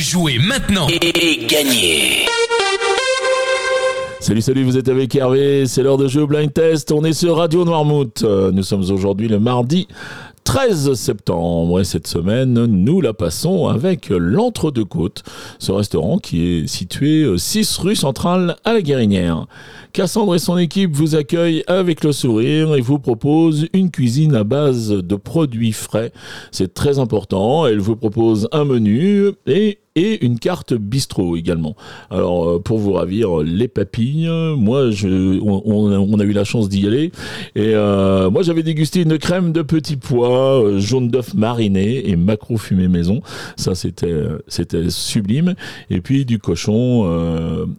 Jouez maintenant et, gagnez Salut, salut, vous êtes avec Hervé, c'est l'heure de jeu Blind Test, on est sur Radio Noirmouth. Nous sommes aujourd'hui le mardi 13 septembre. Et cette semaine, nous la passons avec l'Entre-deux-Côtes, ce restaurant qui est situé 6 rue centrale à la Guérinière. Cassandre et son équipe vous accueillent avec le sourire et vous proposent une cuisine à base de produits frais. C'est très important. Elle vous propose un menu et une carte bistrot également. Alors euh, pour vous ravir les papilles, moi on, a eu la chance d'y aller et euh, moi j'avais dégusté une crème de petits pois, euh, jaune d'œuf mariné et macro fumé maison. Ça c'était c'était sublime. Et puis du cochon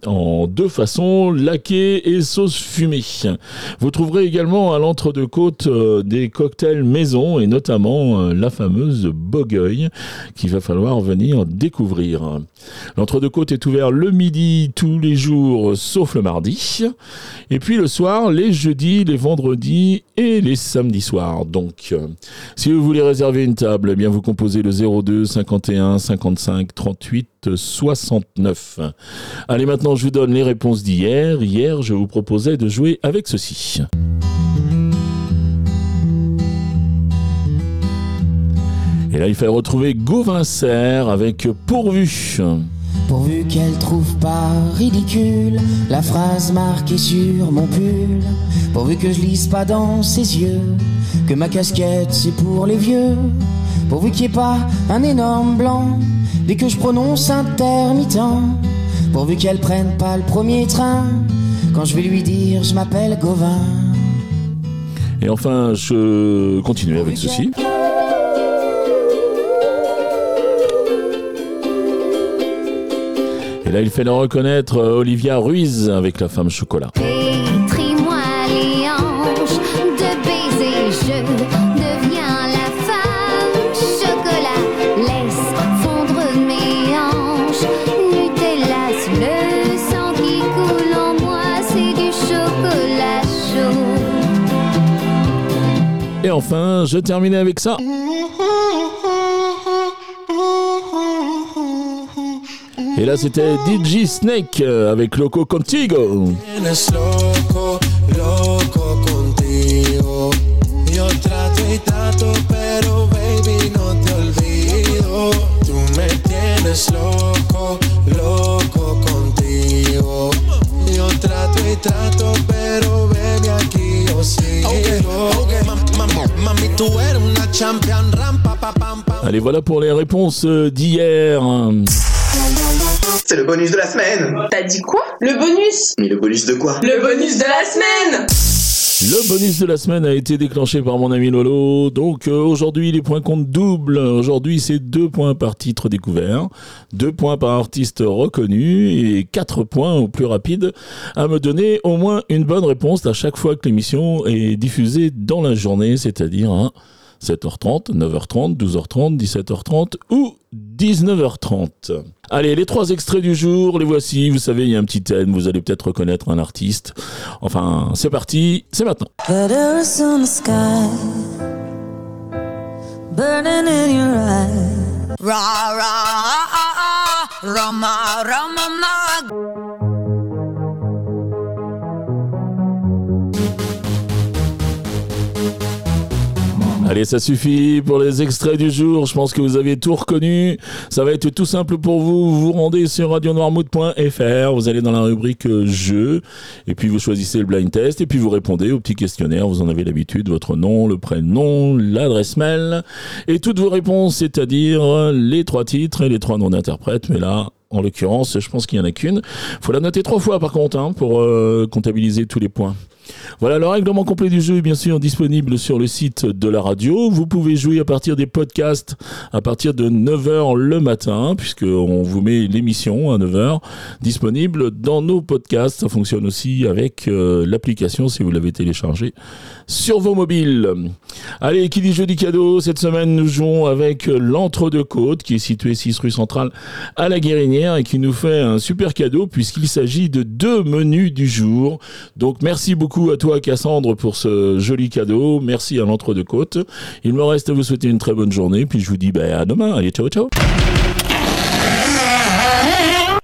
en deux façons, laqué et sauce fumée. Vous trouverez également à l'entre-deux-côtes des cocktails maison et notamment la fameuse Bogueuil qu'il va falloir venir découvrir. L'entre-deux-côtes est ouvert le midi tous les jours sauf le mardi. Et puis le soir, les jeudis, les vendredis et les samedis soirs. Donc, si vous voulez réserver une table, eh bien vous composez le 02 51 55 38 69. Allez, maintenant je vous donne les réponses d'hier. Hier, je vous proposais de jouer avec ceci. Et là, il fallait retrouver Gauvincer avec Pourvu. Pourvu qu'elle trouve pas ridicule la phrase marquée sur mon pull. Pourvu que je lise pas dans ses yeux que ma casquette c'est pour les vieux. Pourvu qu'il n'y ait pas un énorme blanc dès que je prononce intermittent. Pourvu qu'elle prenne pas le premier train quand je vais lui dire je m'appelle Gauvin. Et enfin, je continue avec ceci. Et là, il fait le reconnaître euh, Olivia Ruiz avec la femme chocolat. Pétris-moi les hanches de baiser, je deviens la femme chocolat. Laisse fondre mes hanches, Nutella le sang qui coule en moi, c'est du chocolat chaud. Et enfin, je termine avec ça. Et là, c'était DJ Snake euh, avec Loco Contigo. Tienes loco, loco contigo. Yo trato y trato, pero baby no te olvido. Tú me tienes loco, loco contigo. Yo trato y trato, pero baby aquí yo sigo. Okay, okay. Mami, mami, tú eres una champion rampa, pa, pam, pam. Allez, voilà pour les réponses euh, d'hier. C'est le bonus de la semaine T'as dit quoi? Le bonus Mais le bonus de quoi? Le bonus de la semaine Le bonus de la semaine a été déclenché par mon ami Lolo. Donc euh, aujourd'hui, les points comptent double. Aujourd'hui, c'est deux points par titre découvert, deux points par artiste reconnu et quatre points au plus rapide à me donner au moins une bonne réponse à chaque fois que l'émission est diffusée dans la journée, c'est-à-dire à 7h30, 9h30, 12h30, 17h30 ou 19h30. Allez, les trois extraits du jour, les voici. Vous savez, il y a un petit thème, vous allez peut-être reconnaître un artiste. Enfin, c'est parti, c'est maintenant. Allez, ça suffit pour les extraits du jour. Je pense que vous avez tout reconnu. Ça va être tout simple pour vous. Vous vous rendez sur radionoirmouth.fr. Vous allez dans la rubrique euh, jeux. Et puis vous choisissez le blind test. Et puis vous répondez au petit questionnaire. Vous en avez l'habitude. Votre nom, le prénom, l'adresse mail. Et toutes vos réponses, c'est-à-dire les trois titres et les trois noms d'interprètes. Mais là, en l'occurrence, je pense qu'il y en a qu'une. Faut la noter trois fois par contre hein, pour euh, comptabiliser tous les points. Voilà, le règlement complet du jeu est bien sûr disponible sur le site de la radio. Vous pouvez jouer à partir des podcasts à partir de 9h le matin, puisqu'on vous met l'émission à 9h disponible dans nos podcasts. Ça fonctionne aussi avec euh, l'application si vous l'avez téléchargée sur vos mobiles. Allez, qui dit jeudi cadeau, cette semaine nous jouons avec l'Entre-deux-Côtes qui est situé 6 rue centrale à la Guérinière et qui nous fait un super cadeau puisqu'il s'agit de deux menus du jour. Donc merci à toi Cassandre pour ce joli cadeau. Merci à l'Entre-deux-Côtes. Il me reste à vous souhaiter une très bonne journée puis je vous dis bah, à demain. Allez, ciao ciao.